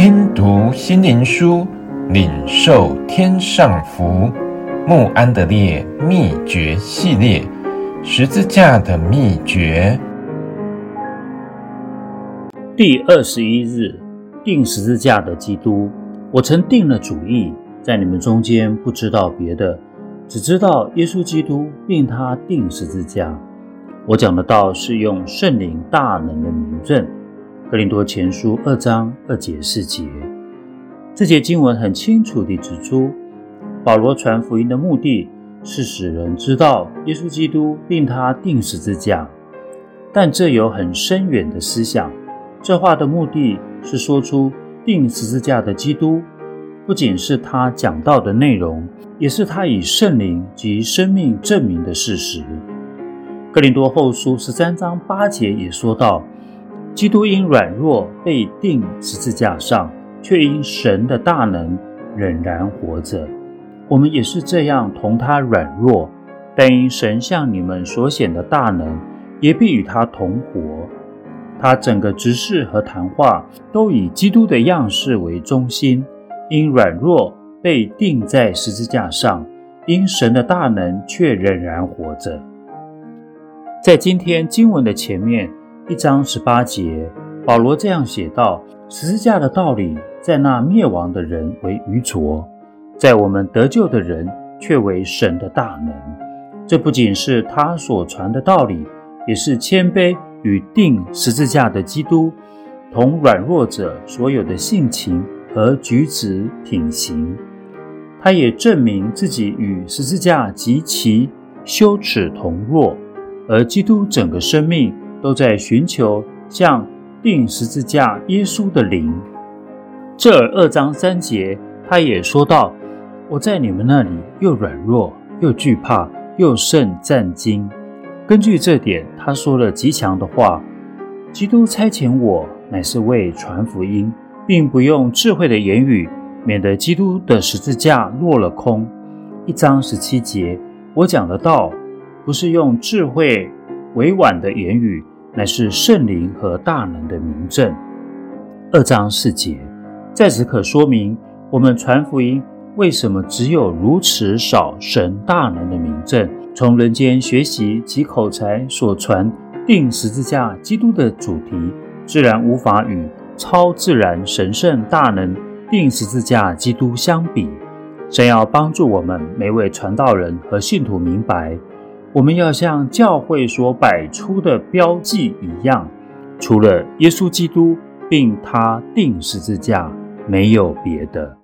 听读心灵书，领受天上福。慕安德烈秘诀系列，十字架的秘诀。第二十一日，钉十字架的基督。我曾定了主意，在你们中间不知道别的，只知道耶稣基督，并他钉十字架。我讲的道是用圣灵大能的明证。哥林多前书二章二节四节，这节经文很清楚地指出，保罗传福音的目的是使人知道耶稣基督，令他钉十字架。但这有很深远的思想，这话的目的是说出钉十字架的基督，不仅是他讲到的内容，也是他以圣灵及生命证明的事实。哥林多后书十三章八节也说道。基督因软弱被钉十字架上，却因神的大能仍然活着。我们也是这样同他软弱，但因神向你们所显的大能，也必与他同活。他整个执事和谈话都以基督的样式为中心，因软弱被钉在十字架上，因神的大能却仍然活着。在今天经文的前面。一章十八节，保罗这样写道：“十字架的道理，在那灭亡的人为愚拙，在我们得救的人却为神的大能。这不仅是他所传的道理，也是谦卑与定十字架的基督同软弱者所有的性情和举止品行。他也证明自己与十字架极其羞耻同弱，而基督整个生命。”都在寻求像钉十字架耶稣的灵。这二章三节，他也说道：“我在你们那里又软弱又惧怕又甚战惊。”根据这点，他说了极强的话：“基督差遣我，乃是为传福音，并不用智慧的言语，免得基督的十字架落了空。”一章十七节，我讲的道，不是用智慧。委婉的言语，乃是圣灵和大能的明证。二章四节，在此可说明我们传福音为什么只有如此少神大能的明证。从人间学习及口才所传定十字架基督的主题，自然无法与超自然神圣大能定十字架基督相比。神要帮助我们每位传道人和信徒明白。我们要像教会所摆出的标记一样，除了耶稣基督并他定十字架，没有别的。